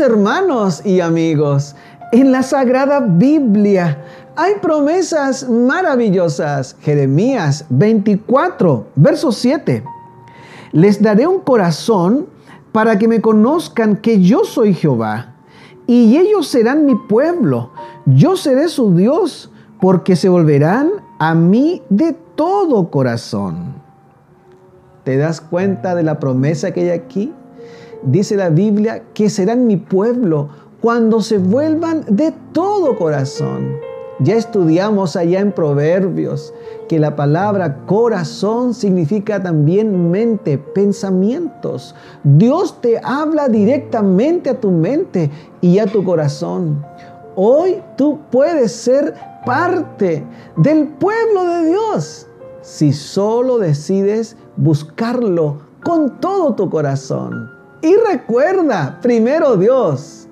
hermanos y amigos, en la Sagrada Biblia hay promesas maravillosas. Jeremías 24, verso 7. Les daré un corazón para que me conozcan que yo soy Jehová, y ellos serán mi pueblo, yo seré su Dios, porque se volverán a mí de todo corazón. ¿Te das cuenta de la promesa que hay aquí? Dice la Biblia que serán mi pueblo cuando se vuelvan de todo corazón. Ya estudiamos allá en Proverbios que la palabra corazón significa también mente, pensamientos. Dios te habla directamente a tu mente y a tu corazón. Hoy tú puedes ser parte del pueblo de Dios si solo decides buscarlo con todo tu corazón. Y recuerda, primero Dios